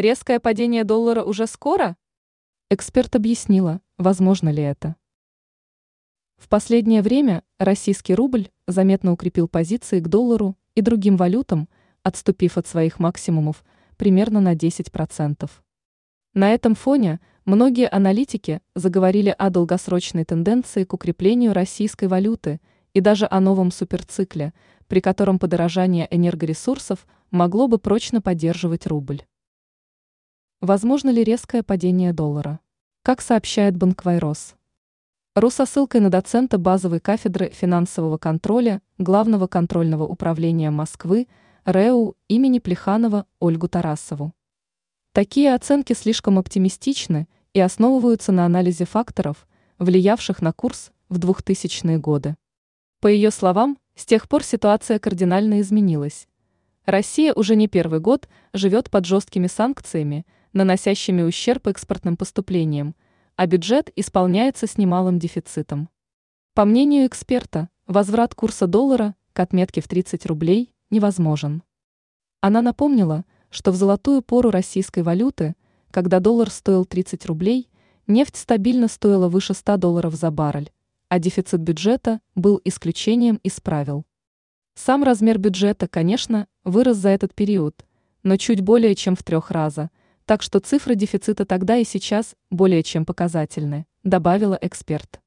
Резкое падение доллара уже скоро? Эксперт объяснила, возможно ли это. В последнее время российский рубль заметно укрепил позиции к доллару и другим валютам, отступив от своих максимумов примерно на 10%. На этом фоне многие аналитики заговорили о долгосрочной тенденции к укреплению российской валюты и даже о новом суперцикле, при котором подорожание энергоресурсов могло бы прочно поддерживать рубль. Возможно ли резкое падение доллара? Как сообщает Банквайрос. РУ со ссылкой на доцента базовой кафедры финансового контроля Главного контрольного управления Москвы РЭУ имени Плеханова Ольгу Тарасову. Такие оценки слишком оптимистичны и основываются на анализе факторов, влиявших на курс в 2000-е годы. По ее словам, с тех пор ситуация кардинально изменилась. Россия уже не первый год живет под жесткими санкциями, наносящими ущерб экспортным поступлениям, а бюджет исполняется с немалым дефицитом. По мнению эксперта, возврат курса доллара к отметке в 30 рублей невозможен. Она напомнила, что в золотую пору российской валюты, когда доллар стоил 30 рублей, нефть стабильно стоила выше 100 долларов за баррель, а дефицит бюджета был исключением из правил. Сам размер бюджета, конечно, вырос за этот период, но чуть более чем в трех раза – так что цифры дефицита тогда и сейчас более чем показательны, добавила эксперт.